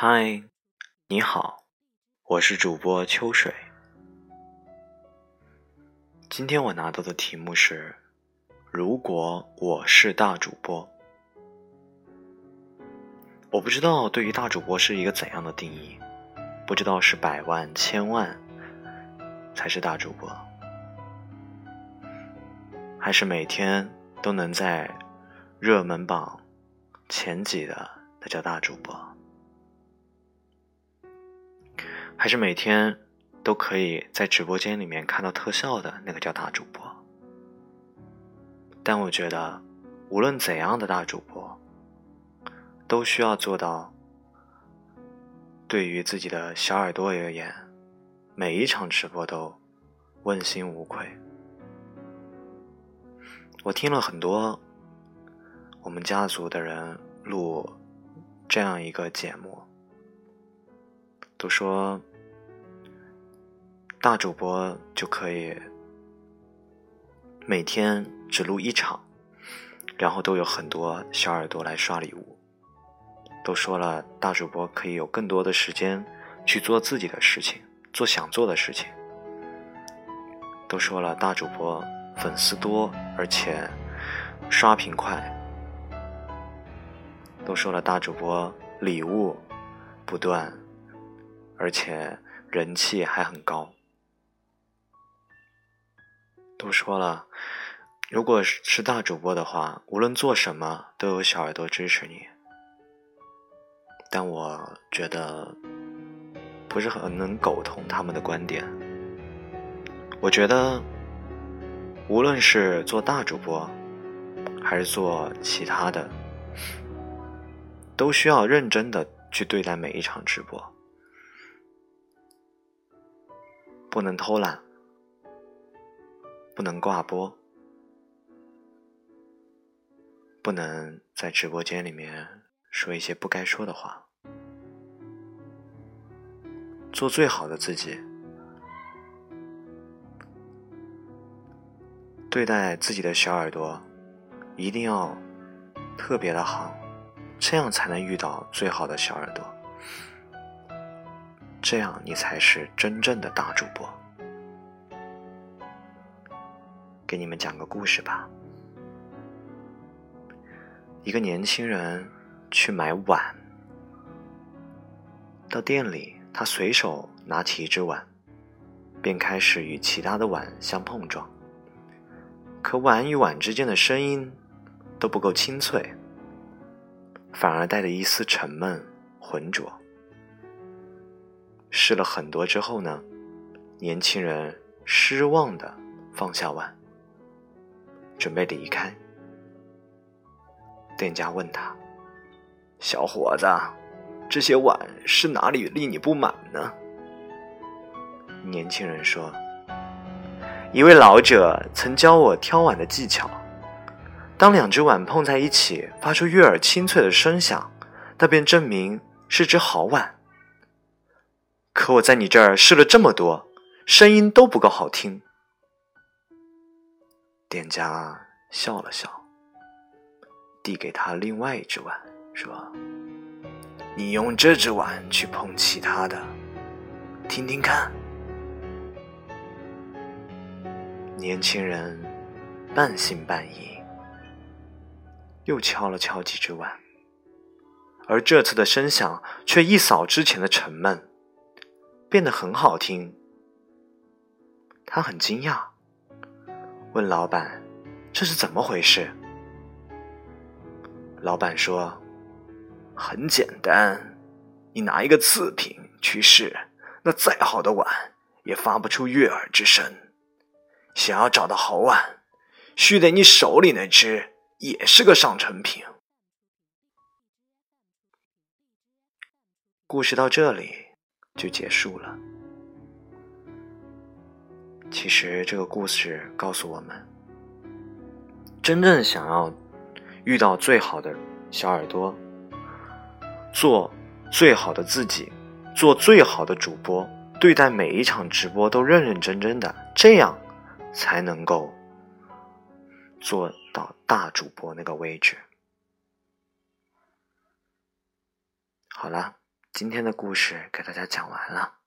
嗨，你好，我是主播秋水。今天我拿到的题目是：如果我是大主播，我不知道对于大主播是一个怎样的定义，不知道是百万、千万才是大主播，还是每天都能在热门榜前几的那叫大主播。还是每天都可以在直播间里面看到特效的那个叫大主播，但我觉得，无论怎样的大主播，都需要做到，对于自己的小耳朵而言，每一场直播都问心无愧。我听了很多我们家族的人录这样一个节目。都说大主播就可以每天只录一场，然后都有很多小耳朵来刷礼物。都说了，大主播可以有更多的时间去做自己的事情，做想做的事情。都说了，大主播粉丝多，而且刷屏快。都说了，大主播礼物不断。而且人气还很高。都说了，如果是大主播的话，无论做什么都有小耳朵支持你。但我觉得不是很能苟同他们的观点。我觉得，无论是做大主播，还是做其他的，都需要认真的去对待每一场直播。不能偷懒，不能挂播，不能在直播间里面说一些不该说的话，做最好的自己，对待自己的小耳朵，一定要特别的好，这样才能遇到最好的小耳朵。这样，你才是真正的大主播。给你们讲个故事吧。一个年轻人去买碗，到店里，他随手拿起一只碗，便开始与其他的碗相碰撞。可碗与碗之间的声音都不够清脆，反而带着一丝沉闷浑浊。试了很多之后呢，年轻人失望的放下碗，准备离开。店家问他：“小伙子，这些碗是哪里令你不满呢？”年轻人说：“一位老者曾教我挑碗的技巧，当两只碗碰在一起，发出悦耳清脆的声响，那便证明是只好碗。”可我在你这儿试了这么多，声音都不够好听。店家笑了笑，递给他另外一只碗，说：“你用这只碗去碰其他的，听听看。”年轻人半信半疑，又敲了敲几只碗，而这次的声响却一扫之前的沉闷。变得很好听，他很惊讶，问老板：“这是怎么回事？”老板说：“很简单，你拿一个次品去试，那再好的碗也发不出悦耳之声。想要找到好碗，须得你手里那只也是个上乘品。”故事到这里。就结束了。其实这个故事告诉我们，真正想要遇到最好的小耳朵，做最好的自己，做最好的主播，对待每一场直播都认认真真的，这样才能够做到大主播那个位置。好了。今天的故事给大家讲完了。